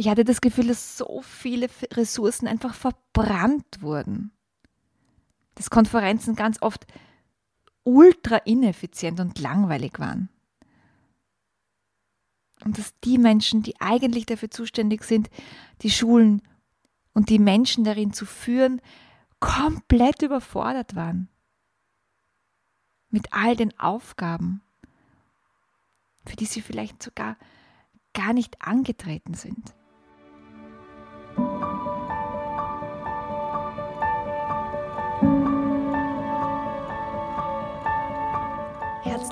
Ich hatte das Gefühl, dass so viele Ressourcen einfach verbrannt wurden. Dass Konferenzen ganz oft ultra ineffizient und langweilig waren. Und dass die Menschen, die eigentlich dafür zuständig sind, die Schulen und die Menschen darin zu führen, komplett überfordert waren. Mit all den Aufgaben, für die sie vielleicht sogar gar nicht angetreten sind.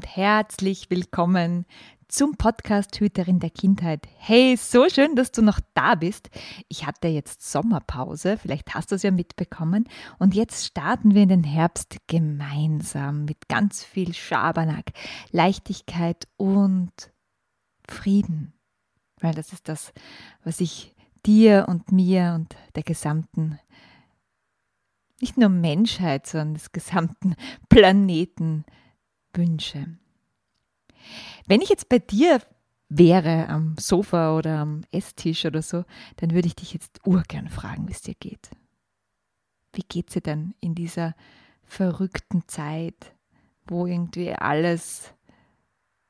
Und herzlich willkommen zum Podcast Hüterin der Kindheit. Hey, so schön, dass du noch da bist. Ich hatte jetzt Sommerpause, vielleicht hast du es ja mitbekommen. Und jetzt starten wir in den Herbst gemeinsam mit ganz viel Schabernack, Leichtigkeit und Frieden. Weil das ist das, was ich dir und mir und der gesamten, nicht nur Menschheit, sondern des gesamten Planeten wünsche. Wenn ich jetzt bei dir wäre am Sofa oder am Esstisch oder so, dann würde ich dich jetzt urgern fragen, wie es dir geht. Wie geht es dir denn in dieser verrückten Zeit, wo irgendwie alles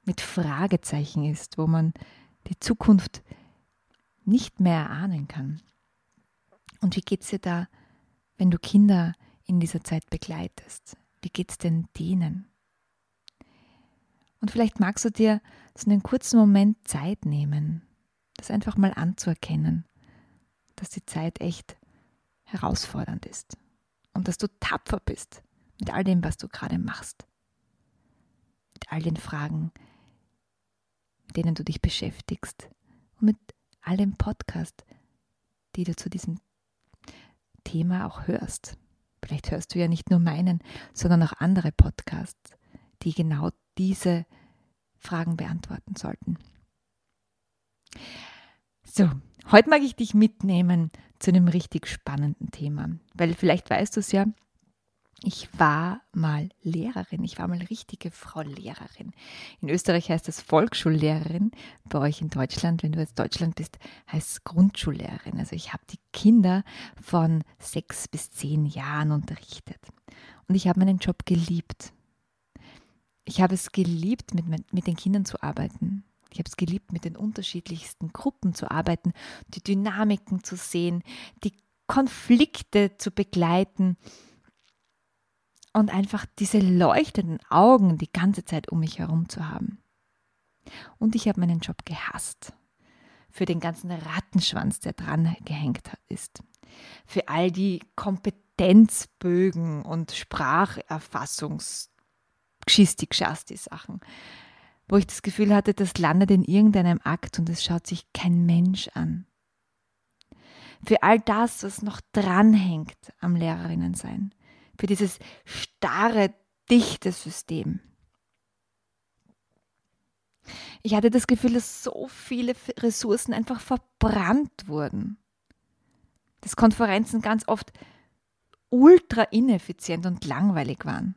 mit Fragezeichen ist, wo man die Zukunft nicht mehr erahnen kann? Und wie geht es dir da, wenn du Kinder in dieser Zeit begleitest? Wie geht es denn denen? Und vielleicht magst du dir so einen kurzen Moment Zeit nehmen, das einfach mal anzuerkennen, dass die Zeit echt herausfordernd ist und dass du tapfer bist mit all dem, was du gerade machst, mit all den Fragen, mit denen du dich beschäftigst und mit all dem Podcast, die du zu diesem Thema auch hörst. Vielleicht hörst du ja nicht nur meinen, sondern auch andere Podcasts, die genau diese Fragen beantworten sollten. So, heute mag ich dich mitnehmen zu einem richtig spannenden Thema, weil vielleicht weißt du es ja, ich war mal Lehrerin, ich war mal richtige Frau Lehrerin. In Österreich heißt das Volksschullehrerin, bei euch in Deutschland, wenn du jetzt Deutschland bist, heißt es Grundschullehrerin. Also ich habe die Kinder von sechs bis zehn Jahren unterrichtet. Und ich habe meinen Job geliebt. Ich habe es geliebt, mit, mit den Kindern zu arbeiten. Ich habe es geliebt, mit den unterschiedlichsten Gruppen zu arbeiten, die Dynamiken zu sehen, die Konflikte zu begleiten und einfach diese leuchtenden Augen die ganze Zeit um mich herum zu haben. Und ich habe meinen Job gehasst. Für den ganzen Rattenschwanz, der dran gehängt ist. Für all die Kompetenzbögen und Spracherfassungs Gschisti, Gschasti Sachen, wo ich das Gefühl hatte, das landet in irgendeinem Akt und es schaut sich kein Mensch an. Für all das, was noch dranhängt am Lehrerinnensein, für dieses starre, dichte System. Ich hatte das Gefühl, dass so viele Ressourcen einfach verbrannt wurden. Dass Konferenzen ganz oft ultra ineffizient und langweilig waren.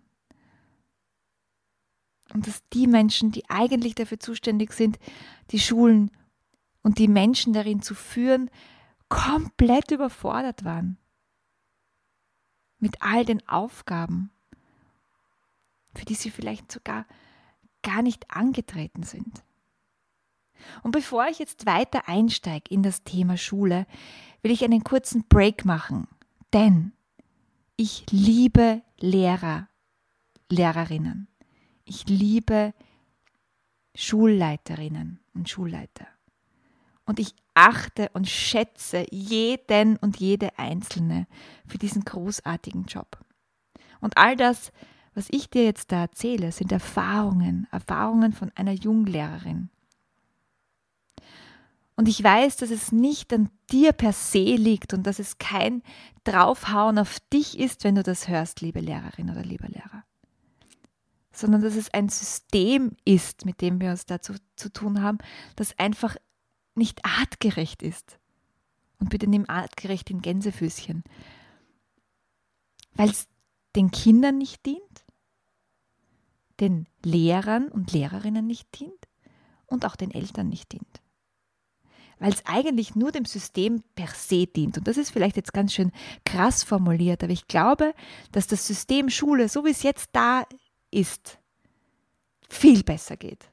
Und dass die Menschen, die eigentlich dafür zuständig sind, die Schulen und die Menschen darin zu führen, komplett überfordert waren. Mit all den Aufgaben, für die sie vielleicht sogar gar nicht angetreten sind. Und bevor ich jetzt weiter einsteige in das Thema Schule, will ich einen kurzen Break machen, denn ich liebe Lehrer, Lehrerinnen. Ich liebe Schulleiterinnen und Schulleiter. Und ich achte und schätze jeden und jede Einzelne für diesen großartigen Job. Und all das, was ich dir jetzt da erzähle, sind Erfahrungen, Erfahrungen von einer Junglehrerin. Und ich weiß, dass es nicht an dir per se liegt und dass es kein Draufhauen auf dich ist, wenn du das hörst, liebe Lehrerin oder lieber Lehrer. Sondern dass es ein System ist, mit dem wir uns dazu zu tun haben, das einfach nicht artgerecht ist. Und bitte nimm artgerecht in Gänsefüßchen. Weil es den Kindern nicht dient, den Lehrern und Lehrerinnen nicht dient und auch den Eltern nicht dient weil es eigentlich nur dem System per se dient. Und das ist vielleicht jetzt ganz schön krass formuliert, aber ich glaube, dass das System Schule, so wie es jetzt da ist, viel besser geht.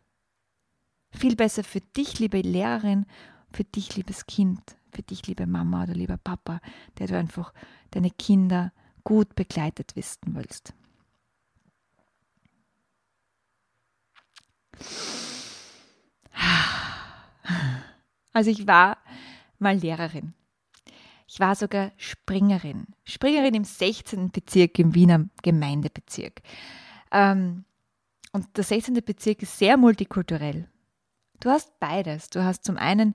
Viel besser für dich, liebe Lehrerin, für dich, liebes Kind, für dich, liebe Mama oder lieber Papa, der du einfach deine Kinder gut begleitet wissen willst. Also ich war mal Lehrerin. Ich war sogar Springerin. Springerin im 16. Bezirk im Wiener Gemeindebezirk. Ähm, und der 16. Bezirk ist sehr multikulturell. Du hast beides. Du hast zum einen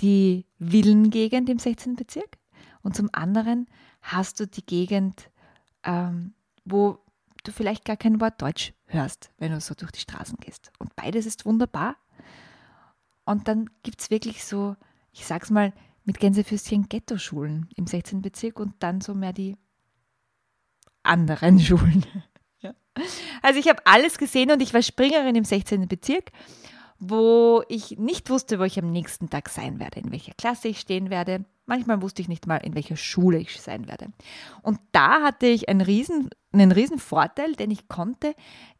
die Villengegend im 16. Bezirk und zum anderen hast du die Gegend, ähm, wo du vielleicht gar kein Wort Deutsch hörst, wenn du so durch die Straßen gehst. Und beides ist wunderbar. Und dann gibt es wirklich so, ich sag's mal, mit Gänsefüßchen Ghetto-Schulen im 16. Bezirk und dann so mehr die anderen Schulen. Ja. Also ich habe alles gesehen und ich war Springerin im 16. Bezirk, wo ich nicht wusste, wo ich am nächsten Tag sein werde, in welcher Klasse ich stehen werde. Manchmal wusste ich nicht mal, in welcher Schule ich sein werde. Und da hatte ich einen riesen, einen riesen Vorteil, denn ich konnte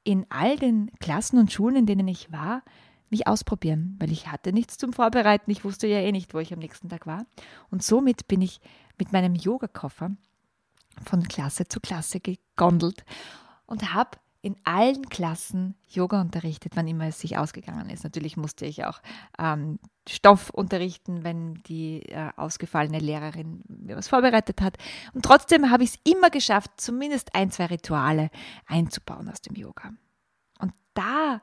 in all den Klassen und Schulen, in denen ich war, mich ausprobieren, weil ich hatte nichts zum Vorbereiten. Ich wusste ja eh nicht, wo ich am nächsten Tag war. Und somit bin ich mit meinem Yogakoffer von Klasse zu Klasse gegondelt und habe in allen Klassen Yoga unterrichtet, wann immer es sich ausgegangen ist. Natürlich musste ich auch ähm, Stoff unterrichten, wenn die äh, ausgefallene Lehrerin mir was vorbereitet hat. Und trotzdem habe ich es immer geschafft, zumindest ein, zwei Rituale einzubauen aus dem Yoga. Und da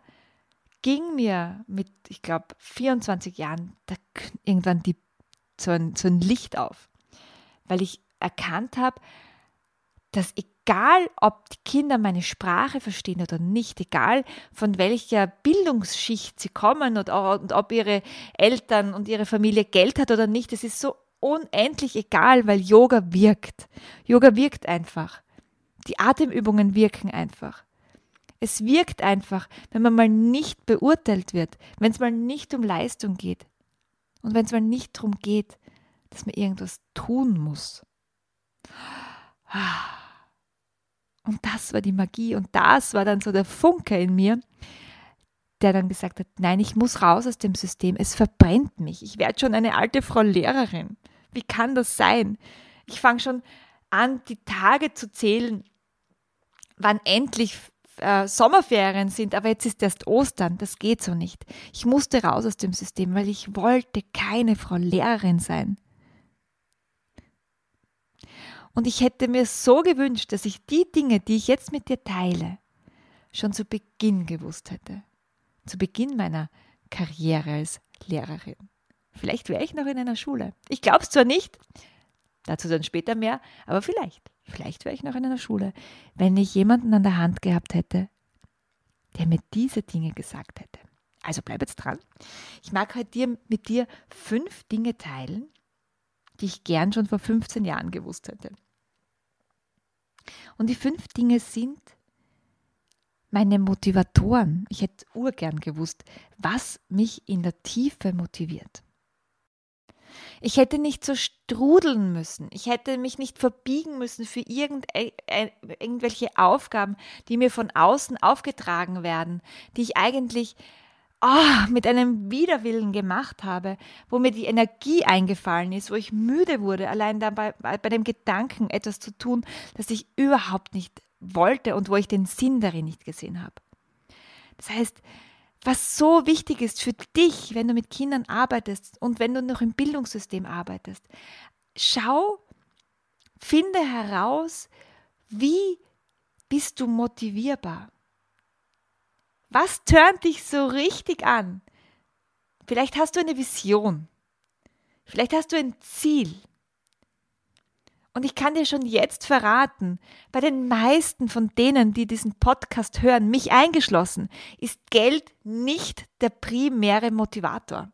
ging mir mit, ich glaube, 24 Jahren irgendwann die, so, ein, so ein Licht auf, weil ich erkannt habe, dass egal, ob die Kinder meine Sprache verstehen oder nicht, egal von welcher Bildungsschicht sie kommen und, und ob ihre Eltern und ihre Familie Geld hat oder nicht, es ist so unendlich egal, weil Yoga wirkt. Yoga wirkt einfach. Die Atemübungen wirken einfach. Es wirkt einfach, wenn man mal nicht beurteilt wird, wenn es mal nicht um Leistung geht und wenn es mal nicht darum geht, dass man irgendwas tun muss. Und das war die Magie und das war dann so der Funke in mir, der dann gesagt hat, nein, ich muss raus aus dem System, es verbrennt mich, ich werde schon eine alte Frau Lehrerin. Wie kann das sein? Ich fange schon an, die Tage zu zählen, wann endlich äh, Sommerferien sind, aber jetzt ist erst Ostern, das geht so nicht. Ich musste raus aus dem System, weil ich wollte keine Frau Lehrerin sein. Und ich hätte mir so gewünscht, dass ich die Dinge, die ich jetzt mit dir teile, schon zu Beginn gewusst hätte. Zu Beginn meiner Karriere als Lehrerin. Vielleicht wäre ich noch in einer Schule. Ich glaube es zwar nicht, dazu dann später mehr, aber vielleicht. Vielleicht wäre ich noch in einer Schule, wenn ich jemanden an der Hand gehabt hätte, der mir diese Dinge gesagt hätte. Also bleib jetzt dran. Ich mag heute dir, mit dir fünf Dinge teilen, die ich gern schon vor 15 Jahren gewusst hätte. Und die fünf Dinge sind meine Motivatoren. Ich hätte urgern gewusst, was mich in der Tiefe motiviert. Ich hätte nicht so strudeln müssen. Ich hätte mich nicht verbiegen müssen für äh, äh, irgendwelche Aufgaben, die mir von außen aufgetragen werden, die ich eigentlich oh, mit einem Widerwillen gemacht habe, wo mir die Energie eingefallen ist, wo ich müde wurde, allein dabei bei dem Gedanken, etwas zu tun, das ich überhaupt nicht wollte und wo ich den Sinn darin nicht gesehen habe. Das heißt, was so wichtig ist für dich, wenn du mit Kindern arbeitest und wenn du noch im Bildungssystem arbeitest. Schau, finde heraus, wie bist du motivierbar? Was tönt dich so richtig an? Vielleicht hast du eine Vision. Vielleicht hast du ein Ziel. Und ich kann dir schon jetzt verraten, bei den meisten von denen, die diesen Podcast hören, mich eingeschlossen, ist Geld nicht der primäre Motivator.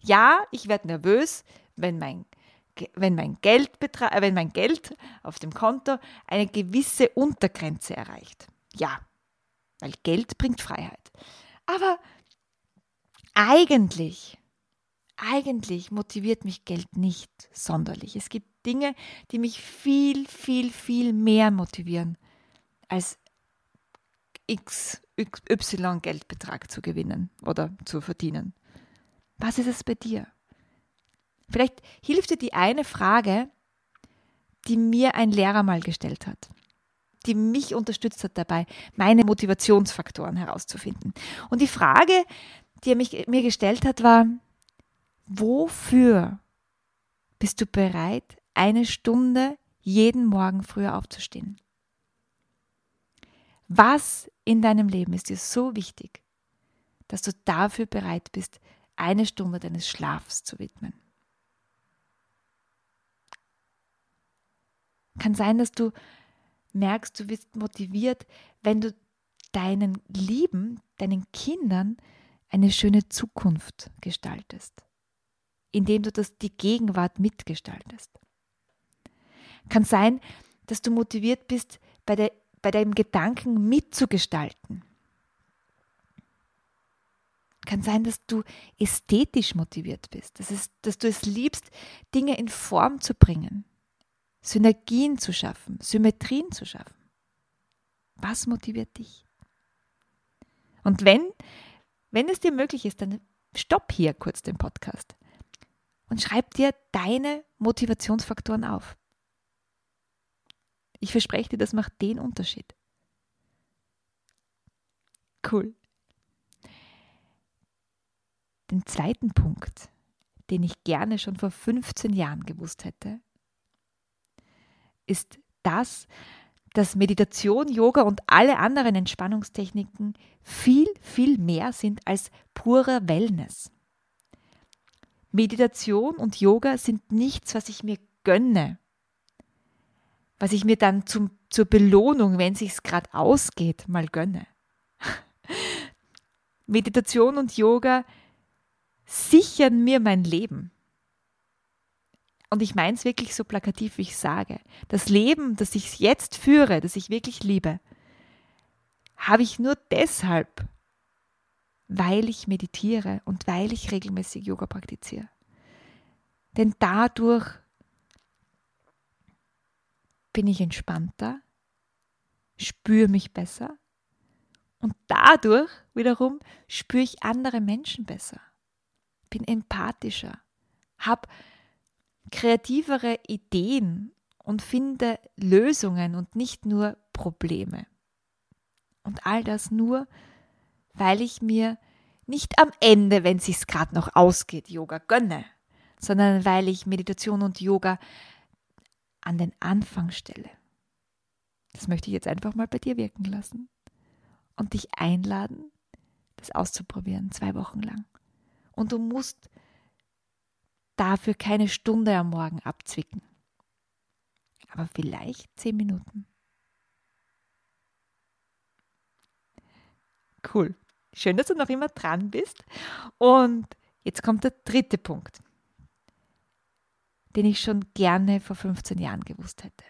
Ja, ich werde nervös, wenn mein, wenn, mein Geldbetrag, äh, wenn mein Geld auf dem Konto eine gewisse Untergrenze erreicht. Ja, weil Geld bringt Freiheit. Aber eigentlich, eigentlich motiviert mich Geld nicht sonderlich. Es gibt Dinge, die mich viel, viel, viel mehr motivieren, als X, Y Geldbetrag zu gewinnen oder zu verdienen. Was ist es bei dir? Vielleicht hilft dir die eine Frage, die mir ein Lehrer mal gestellt hat, die mich unterstützt hat dabei, meine Motivationsfaktoren herauszufinden. Und die Frage, die er mich, mir gestellt hat, war, wofür bist du bereit, eine Stunde jeden Morgen früher aufzustehen? Was in deinem Leben ist dir so wichtig, dass du dafür bereit bist, eine Stunde deines Schlafs zu widmen? Kann sein, dass du merkst, du wirst motiviert, wenn du deinen Lieben, deinen Kindern eine schöne Zukunft gestaltest, indem du das die Gegenwart mitgestaltest. Kann sein, dass du motiviert bist, bei, der, bei deinem Gedanken mitzugestalten. Kann sein, dass du ästhetisch motiviert bist, das ist, dass du es liebst, Dinge in Form zu bringen, Synergien zu schaffen, Symmetrien zu schaffen. Was motiviert dich? Und wenn, wenn es dir möglich ist, dann stopp hier kurz den Podcast und schreib dir deine Motivationsfaktoren auf. Ich verspreche dir, das macht den Unterschied. Cool. Den zweiten Punkt, den ich gerne schon vor 15 Jahren gewusst hätte, ist das, dass Meditation, Yoga und alle anderen Entspannungstechniken viel, viel mehr sind als purer Wellness. Meditation und Yoga sind nichts, was ich mir gönne was ich mir dann zum, zur Belohnung, wenn sich's gerade ausgeht, mal gönne. Meditation und Yoga sichern mir mein Leben. Und ich meine es wirklich so plakativ, wie ich sage. Das Leben, das ich jetzt führe, das ich wirklich liebe, habe ich nur deshalb, weil ich meditiere und weil ich regelmäßig Yoga praktiziere. Denn dadurch bin ich entspannter, spüre mich besser und dadurch wiederum spüre ich andere Menschen besser, bin empathischer, habe kreativere Ideen und finde Lösungen und nicht nur Probleme. Und all das nur, weil ich mir nicht am Ende, wenn es sich gerade noch ausgeht, Yoga gönne, sondern weil ich Meditation und Yoga an den Anfang stelle. Das möchte ich jetzt einfach mal bei dir wirken lassen und dich einladen, das auszuprobieren, zwei Wochen lang. Und du musst dafür keine Stunde am Morgen abzwicken, aber vielleicht zehn Minuten. Cool. Schön, dass du noch immer dran bist. Und jetzt kommt der dritte Punkt den ich schon gerne vor 15 Jahren gewusst hätte.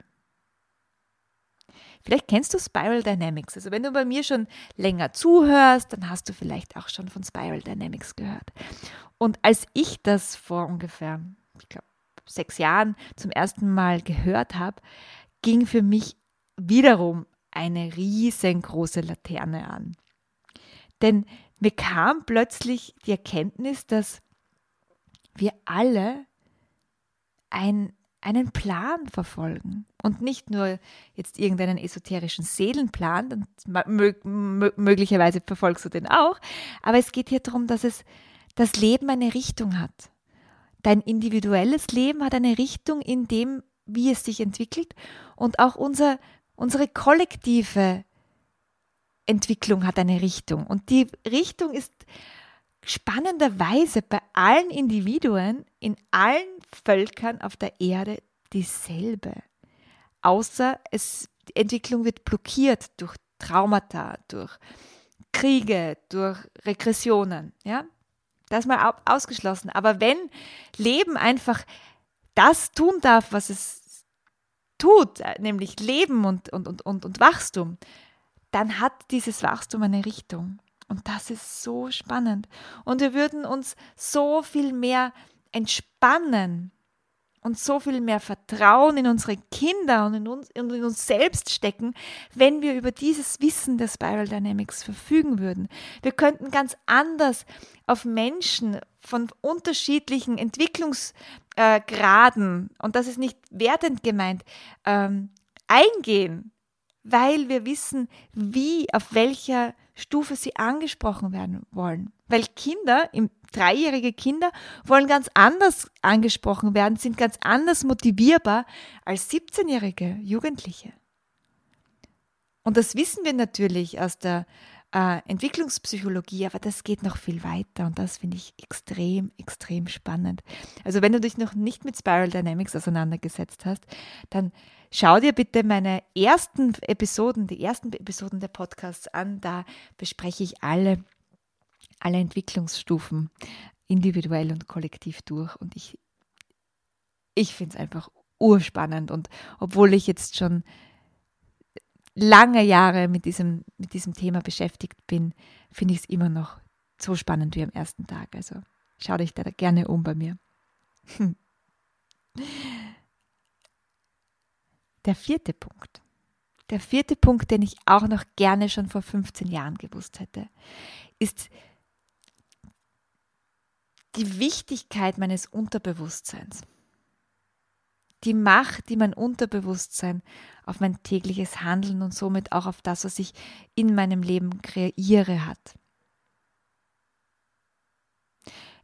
Vielleicht kennst du Spiral Dynamics. Also wenn du bei mir schon länger zuhörst, dann hast du vielleicht auch schon von Spiral Dynamics gehört. Und als ich das vor ungefähr, ich glaube, sechs Jahren zum ersten Mal gehört habe, ging für mich wiederum eine riesengroße Laterne an. Denn mir kam plötzlich die Erkenntnis, dass wir alle ein, einen Plan verfolgen und nicht nur jetzt irgendeinen esoterischen Seelenplan, möglicherweise verfolgst du den auch, aber es geht hier darum, dass es das Leben eine Richtung hat. Dein individuelles Leben hat eine Richtung in dem, wie es sich entwickelt und auch unser, unsere kollektive Entwicklung hat eine Richtung. Und die Richtung ist spannenderweise bei allen Individuen, in allen Völkern auf der Erde dieselbe. Außer es, die Entwicklung wird blockiert durch Traumata, durch Kriege, durch Regressionen. Ja? Das mal ausgeschlossen. Aber wenn Leben einfach das tun darf, was es tut, nämlich Leben und, und, und, und, und Wachstum, dann hat dieses Wachstum eine Richtung. Und das ist so spannend. Und wir würden uns so viel mehr entspannen und so viel mehr Vertrauen in unsere Kinder und in uns, in uns selbst stecken, wenn wir über dieses Wissen der Spiral Dynamics verfügen würden. Wir könnten ganz anders auf Menschen von unterschiedlichen Entwicklungsgraden, äh, und das ist nicht wertend gemeint, ähm, eingehen, weil wir wissen, wie, auf welcher Stufe sie angesprochen werden wollen. Weil Kinder, dreijährige Kinder, wollen ganz anders angesprochen werden, sind ganz anders motivierbar als 17-jährige Jugendliche. Und das wissen wir natürlich aus der äh, Entwicklungspsychologie, aber das geht noch viel weiter und das finde ich extrem, extrem spannend. Also wenn du dich noch nicht mit Spiral Dynamics auseinandergesetzt hast, dann schau dir bitte meine ersten Episoden, die ersten Episoden der Podcasts an. Da bespreche ich alle, alle Entwicklungsstufen individuell und kollektiv durch und ich, ich finde es einfach urspannend und obwohl ich jetzt schon lange Jahre mit diesem, mit diesem Thema beschäftigt bin, finde ich es immer noch so spannend wie am ersten Tag. Also schau dich da gerne um bei mir. Der vierte Punkt. Der vierte Punkt, den ich auch noch gerne schon vor 15 Jahren gewusst hätte, ist die Wichtigkeit meines Unterbewusstseins die Macht, die mein Unterbewusstsein auf mein tägliches Handeln und somit auch auf das, was ich in meinem Leben kreiere, hat.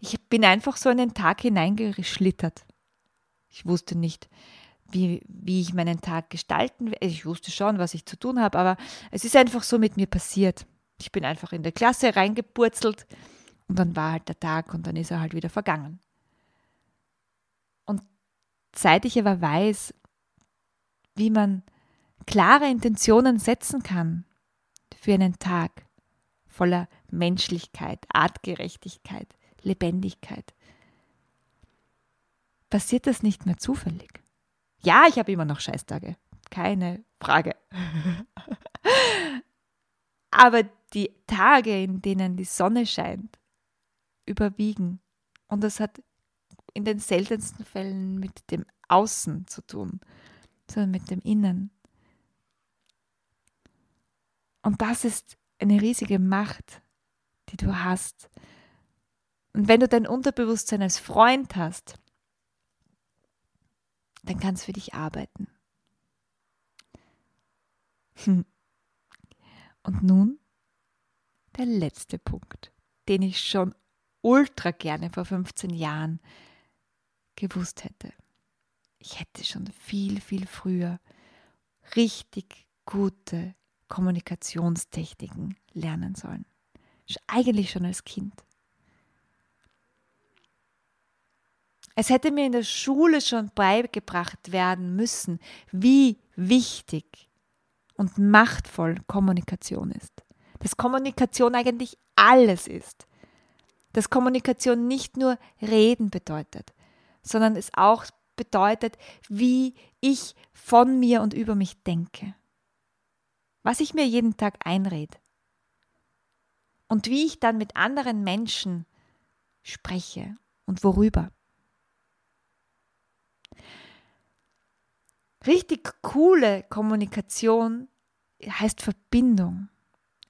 Ich bin einfach so in den Tag hineingeschlittert. Ich wusste nicht, wie, wie ich meinen Tag gestalten will. Ich wusste schon, was ich zu tun habe, aber es ist einfach so mit mir passiert. Ich bin einfach in der Klasse reingepurzelt und dann war halt der Tag und dann ist er halt wieder vergangen seit ich aber weiß, wie man klare Intentionen setzen kann für einen Tag voller Menschlichkeit, Artgerechtigkeit, Lebendigkeit, passiert das nicht mehr zufällig. Ja, ich habe immer noch Scheißtage, keine Frage. Aber die Tage, in denen die Sonne scheint, überwiegen. Und das hat in den seltensten Fällen mit dem Außen zu tun, sondern mit dem Innen. Und das ist eine riesige Macht, die du hast. Und wenn du dein Unterbewusstsein als Freund hast, dann kann es für dich arbeiten. Und nun der letzte Punkt, den ich schon ultra gerne vor 15 Jahren gewusst hätte. Ich hätte schon viel, viel früher richtig gute Kommunikationstechniken lernen sollen. Eigentlich schon als Kind. Es hätte mir in der Schule schon beigebracht werden müssen, wie wichtig und machtvoll Kommunikation ist. Dass Kommunikation eigentlich alles ist. Dass Kommunikation nicht nur Reden bedeutet, sondern es auch bedeutet, wie ich von mir und über mich denke. Was ich mir jeden Tag einrede. Und wie ich dann mit anderen Menschen spreche und worüber. Richtig coole Kommunikation heißt Verbindung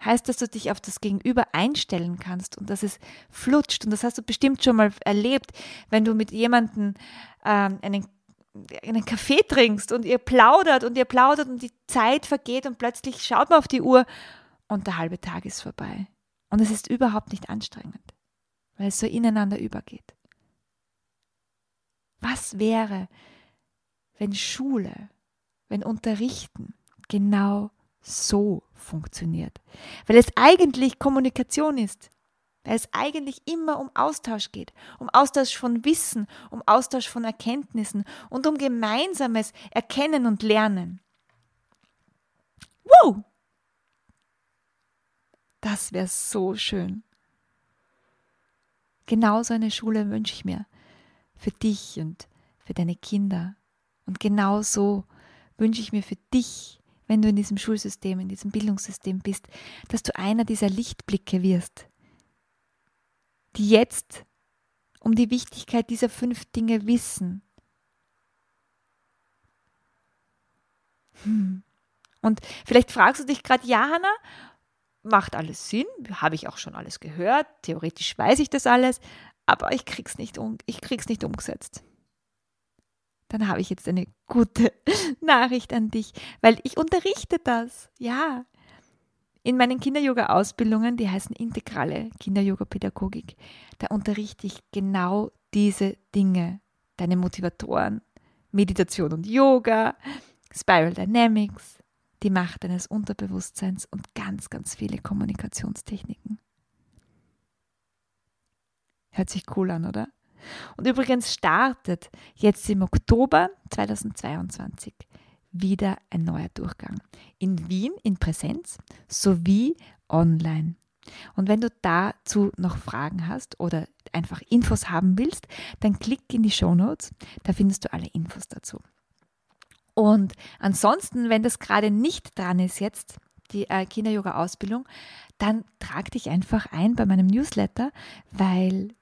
heißt, dass du dich auf das Gegenüber einstellen kannst und dass es flutscht. Und das hast du bestimmt schon mal erlebt, wenn du mit jemandem ähm, einen, einen Kaffee trinkst und ihr plaudert und ihr plaudert und die Zeit vergeht und plötzlich schaut man auf die Uhr und der halbe Tag ist vorbei. Und es ist überhaupt nicht anstrengend, weil es so ineinander übergeht. Was wäre, wenn Schule, wenn Unterrichten genau so funktioniert. Weil es eigentlich Kommunikation ist. Weil es eigentlich immer um Austausch geht. Um Austausch von Wissen, um Austausch von Erkenntnissen und um gemeinsames Erkennen und Lernen. Wow! Das wäre so schön. Genau so eine Schule wünsche ich mir. Für dich und für deine Kinder. Und genau so wünsche ich mir für dich, wenn du in diesem Schulsystem, in diesem Bildungssystem bist, dass du einer dieser Lichtblicke wirst, die jetzt um die Wichtigkeit dieser fünf Dinge wissen. Hm. Und vielleicht fragst du dich gerade, ja, Hanna, macht alles Sinn, habe ich auch schon alles gehört, theoretisch weiß ich das alles, aber ich krieg's nicht, um, ich krieg's nicht umgesetzt dann habe ich jetzt eine gute Nachricht an dich, weil ich unterrichte das. Ja. In meinen Kinder-Yoga-Ausbildungen, die heißen integrale Kinder-Yoga-Pädagogik, da unterrichte ich genau diese Dinge. Deine Motivatoren, Meditation und Yoga, Spiral Dynamics, die Macht deines Unterbewusstseins und ganz, ganz viele Kommunikationstechniken. Hört sich cool an, oder? Und übrigens startet jetzt im Oktober 2022 wieder ein neuer Durchgang. In Wien in Präsenz sowie online. Und wenn du dazu noch Fragen hast oder einfach Infos haben willst, dann klick in die Show Notes, da findest du alle Infos dazu. Und ansonsten, wenn das gerade nicht dran ist jetzt, die äh, Kinder-Yoga-Ausbildung, dann trag dich einfach ein bei meinem Newsletter, weil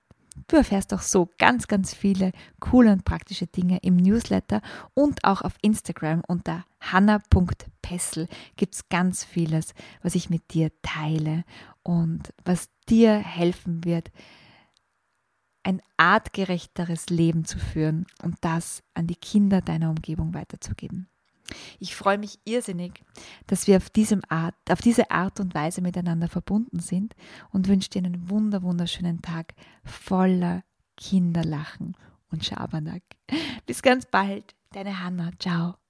Du erfährst auch so ganz, ganz viele coole und praktische Dinge im Newsletter und auch auf Instagram unter hanna.pessel gibt es ganz vieles, was ich mit dir teile und was dir helfen wird, ein artgerechteres Leben zu führen und das an die Kinder deiner Umgebung weiterzugeben. Ich freue mich irrsinnig, dass wir auf, diesem Art, auf diese Art und Weise miteinander verbunden sind und wünsche dir einen wunder, wunderschönen Tag voller Kinderlachen und Schabernack. Bis ganz bald, deine Hanna. Ciao.